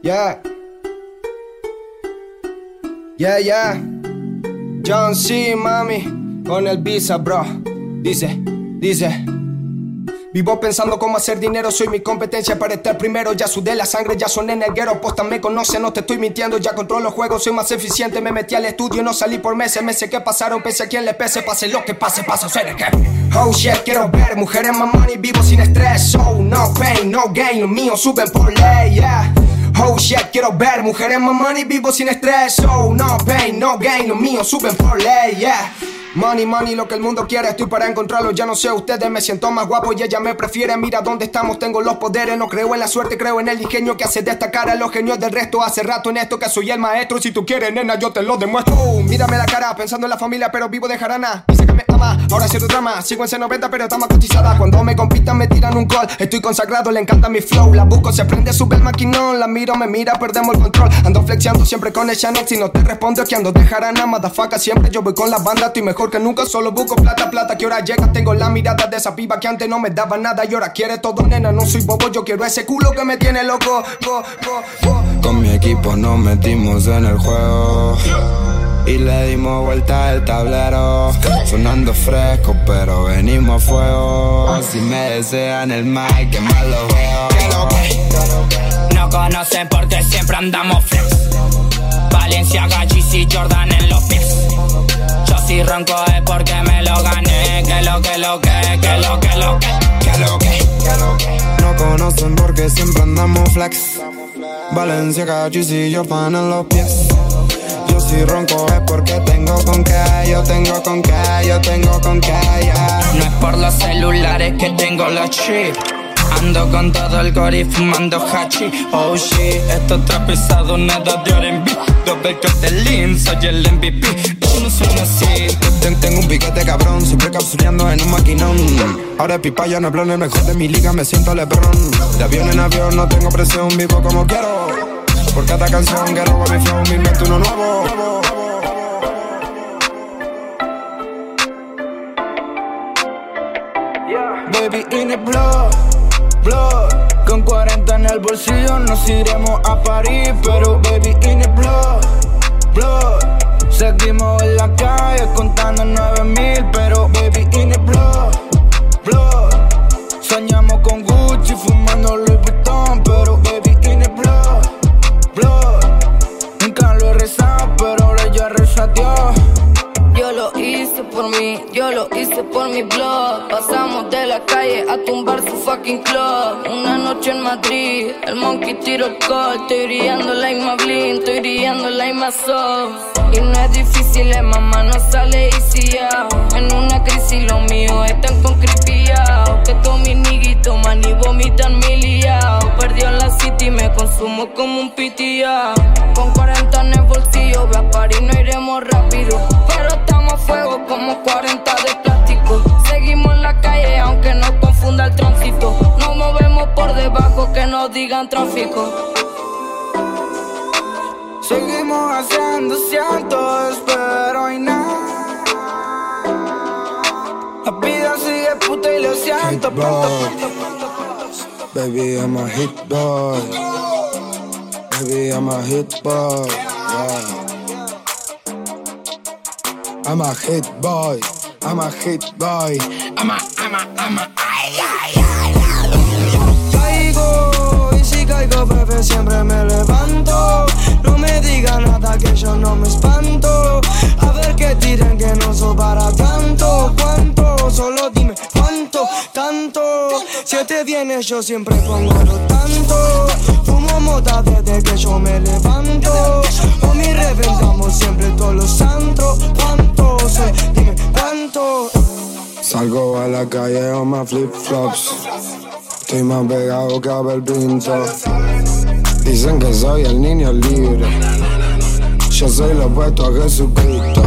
Yeah. Yeah, yeah. John C, mami. Con el visa, bro. Dice, dice. Vivo pensando cómo hacer dinero, soy mi competencia para estar primero. Ya sudé la sangre, ya son en el guero. Posta me conoce, no te estoy mintiendo. Ya controlo los juegos, soy más eficiente. Me metí al estudio, no salí por meses. Meses que pasaron, pese a quien le pese. Pase lo que pase, pasa, ser que. Oh shit, quiero ver mujeres más money, vivo sin estrés. Oh, no pain, no gain, los míos suben por ley, yeah. Oh shit, quiero ver mujeres más money, vivo sin estrés. Oh, no pain, no gain, los míos suben por ley, yeah. Money, money, lo que el mundo quiere, estoy para encontrarlo. Ya no sé ustedes, me siento más guapo y ella me prefiere. Mira dónde estamos, tengo los poderes. No creo en la suerte, creo en el ingenio que hace destacar a los genios del resto. Hace rato en esto que soy el maestro. Si tú quieres, nena, yo te lo demuestro. Oh, mírame la cara, pensando en la familia, pero vivo de jarana. Ahora cierto drama. Sigo en C90, pero está más cotizada. Cuando me compitan, me tiran un call. Estoy consagrado, le encanta mi flow. La busco, se prende, sube el maquinón. La miro, me mira, perdemos el control. Ando flexiando siempre con el channel. Si no te respondo, es que ando de jarana. Madafaca, siempre yo voy con la banda. Estoy mejor que nunca, solo busco plata, plata. Que ahora llega, tengo la mirada de esa piba que antes no me daba nada. Y ahora quiere todo, nena. No soy bobo, yo quiero ese culo que me tiene loco. Go, go, go. Con mi equipo nos metimos en el juego. Y le dimos vuelta el tablero. Sonando fresco, pero venimos a fuego. Si me desean el mic, que mal lo veo. No conocen porque siempre andamos flex. Valencia, y Jordan en los pies. Yo si ronco es porque me lo gané. Que lo que lo que, que lo que lo que, que lo que, que lo que. No conocen porque siempre andamos flex. Valencia, y Jordan en los pies. Si ronco es porque tengo con qué, yo tengo con qué, yo tengo con qué, yeah. No es por los celulares que tengo los chips. Ando con todo el gori fumando hachi Oh shit, esto está pesado, nada de R&B Dos becos de Lean, soy el MVP Yo no soy así Ten- Tengo un piquete cabrón, siempre capsuleando en un maquinón. Ahora pipa ya no hablo en el mejor de mi liga, me siento lebrón. De avión en avión, no tengo presión, vivo como quiero. Por cada canción que robo mi flow, me invento uno nuevo. Baby in the blood, blood. Con 40 en el bolsillo nos iremos a París Pero baby in the blood, blood. Seguimos en la calle contando 9000 Pero baby in the blood, blood. Soñamos con Gucci fumando Louis ya rezo a Dios Yo lo hice por mí, yo lo hice por mi blog. Pasamos de la calle a tumbar su fucking club. Una noche en Madrid, el monkey tiro el call. Estoy brillando la misma bling, estoy brillando la misma soul. Y no es difícil, eh, mamá, no sale easy out. En una crisis consumo como un pitiao. Con 40 en el bolsillo, ve a París, no iremos rápido. Pero estamos a fuego como 40 de plástico. Seguimos en la calle, aunque nos confunda el tránsito. Nos movemos por debajo, que nos digan tráfico. Seguimos haciendo cientos, pero y nada. La vida sigue puta y lo siento. Hit boy. Baby, I'm a hit boy. I'm a hit boy. Yeah. I'm a hit boy. I'm a hit boy. I'm a, I'm. Ay, ay, ay, Caigo y si caigo, bebé, siempre me levanto. No me diga nada que yo no me espanto. A ver que tiren que no soy para tanto. ¿Cuánto? Solo dime cuánto, tanto. Si te vienes, yo siempre pongo lo tanto. Mota desde que yo me levanto. O mi reventamos siempre todos los santos. ¿Cuánto? Sé, dime cuánto. Salgo a la calle con más flip flops. Estoy más pegado que Abel Pinto. Dicen que soy el niño libre. Yo soy lo opuesto a Jesucristo.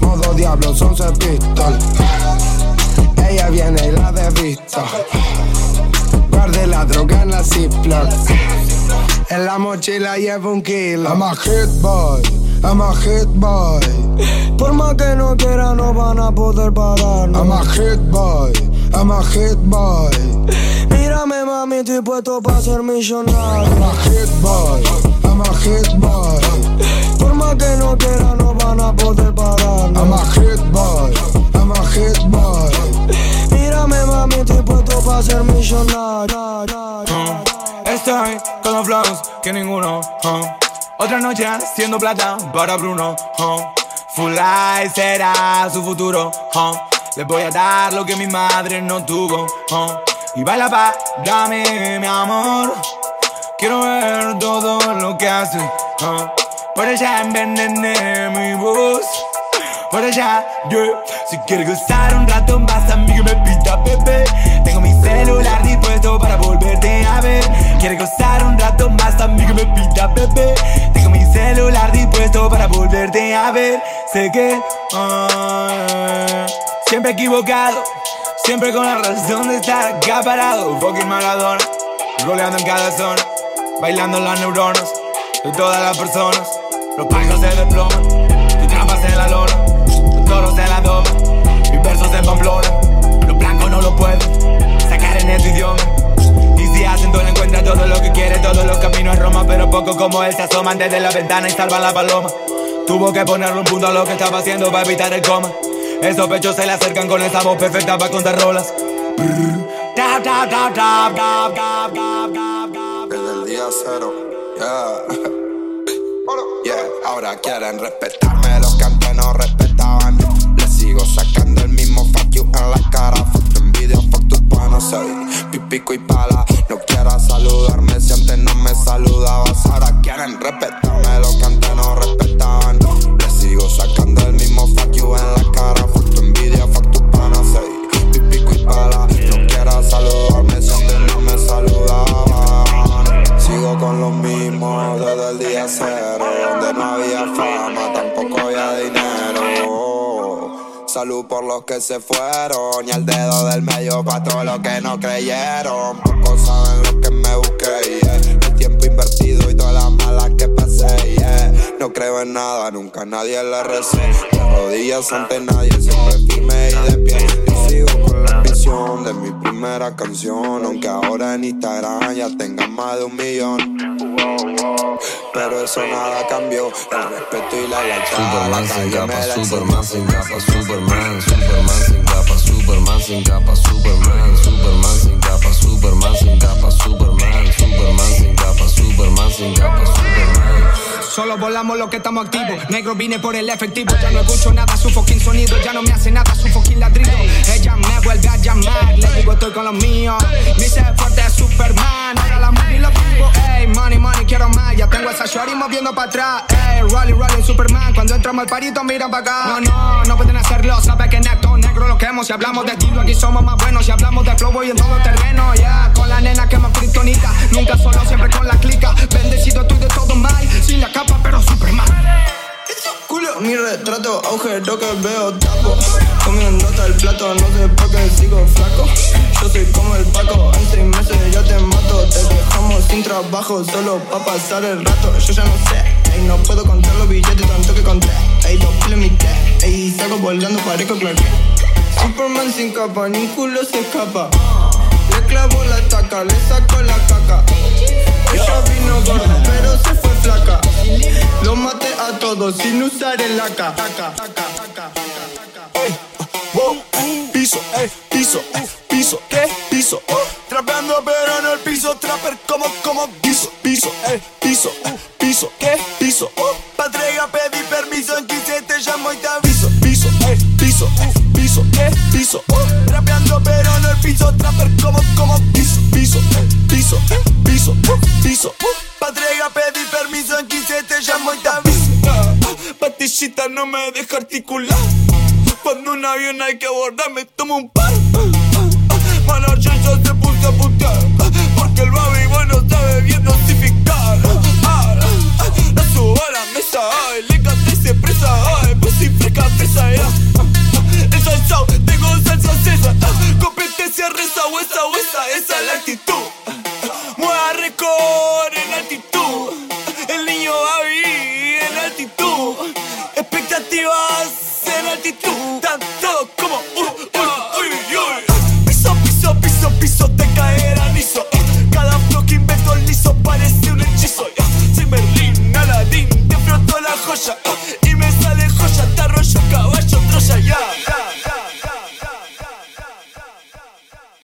Modo diablo, son pistol. Ella viene y la desvisto. Guarde la droga en la Ziploc. En la mochila llevo un kilo. I'm a hit boy, I'm a hit boy. Por más que no quiera, no van a poder pararnos. I'm a hit boy, I'm a hit boy. Mírame mami, estoy puesto para ser millonario. I'm a hit boy, I'm a hit boy. Otra noche haciendo plata para Bruno. Full life será su futuro. Les voy a dar lo que mi madre no tuvo. Y baila pa, dame mi amor. Quiero ver todo lo que hace. Por allá envenené mi voz. Por allá, yo. Si quieres gozar un rato más, a mí que me pita, bebé. Tengo mi celular dispuesto para volverte a ver. Quieres gozar un rato más, a mí que me pita, bebé. Celular dispuesto para volverte a ver. Sé que. Ah, siempre equivocado. Siempre con la razón de estar acá parado. Fucking Maradona. Roleando en cada zona. Bailando las neuronas de todas las personas. Los pactos se desploman. Tu trampas en la lona. Los toros en la doma. Mis versos en Pamplona. Los blancos no lo pueden sacar en este idioma. Si hacen todo, encuentra todo lo que quiere. Todos los caminos a Roma. Pero poco como él se asoman desde la ventana y salvan la paloma. Tuvo que ponerle un punto a lo que estaba haciendo para evitar el coma. Esos pechos se le acercan con esa voz perfecta para contar rolas. Desde el día cero, yeah. yeah. Ahora quieren respetarme los que antes no respetaban. Les sigo sacando el mismo fuck you en la cara. Fuck tu envidia, fuck tu pana. Soy pipico y pala. Salud por los que se fueron y el dedo del medio para todos los que no creyeron. Pocos saben lo que me busqué, yeah. el tiempo invertido y todas las malas que pasé. No creo en nada, nunca nadie le recé. De rodillas ante nadie, siempre firme y de pie. De mi primera canción, aunque ahora en Instagram ya tengan más de un millón. Pero eso nada cambió, el respeto y la lealtad. Superman sin capa, Superman sin capa, Superman, Superman sin capa, Superman sin capa, Volamos los que estamos activos. Negro vine por el efectivo. Ya no escucho nada, su fucking sonido. Ya no me hace nada, su fucking ladrido. Ella me vuelve a llamar. Le digo, estoy con los míos. Me hice fuerte es Superman. Ahora la movie lo vivo. Ey, money, money, quiero más. Ya tengo esa shorty moviendo para atrás. Ey, rolling, rolling, Superman. Cuando entramos al parito, miran para acá. No, no, no pueden hacerlo. Sabe que neto, negro lo quemo. Si hablamos de estilo, aquí somos más buenos. Si hablamos de flow, voy en todo terreno. Ya, con la nena que más kriptonita. Nunca solo, siempre con la clica. Bendecido mi retrato, agujero que veo tapo. Comiendo el plato, no sé por qué sigo flaco. Yo soy como el Paco, en seis meses ya te mato. Te dejamos sin trabajo, solo pa' pasar el rato. Yo ya no sé, ey, no puedo contar los billetes tanto que conté. Ey, dos kilos mi té, ey, salgo volando, parezco Clark. Superman sin capa, ni culo se escapa. Le clavo la estaca, le saco la caca. Ella vino gorda, pero se fue flaca. Lo maté a todos sin usar el. Wow, piso, eh, piso, piso, ¿qué? Piso, oh. Trapeando pero en el piso, trapper como, como piso, piso, eh, piso, piso, ¿qué? Piso, oh. Patrega, pedí permiso, en 15 te llamo y te aviso, piso, eh, piso, piso, ¿qué? Piso, oh. Trapeando pero en el piso, trapper como, como piso, piso, piso, piso, oh, piso. 15 te llamo y te aviso. Patillita no me deja articular. Cuando un avión hay que abordar, me tomo un par. Mano, yo se puso a putear. Porque el baby boy no sabe bien dosificar. Ah, La subo a la mesa, ay, le canté presa, ay, pues fresca fresa, ya. El salsao, tengo salsa cesa. Competencia reza, huesa, huesa, esa es la actitud. Mueva récord Expectativas en altitud.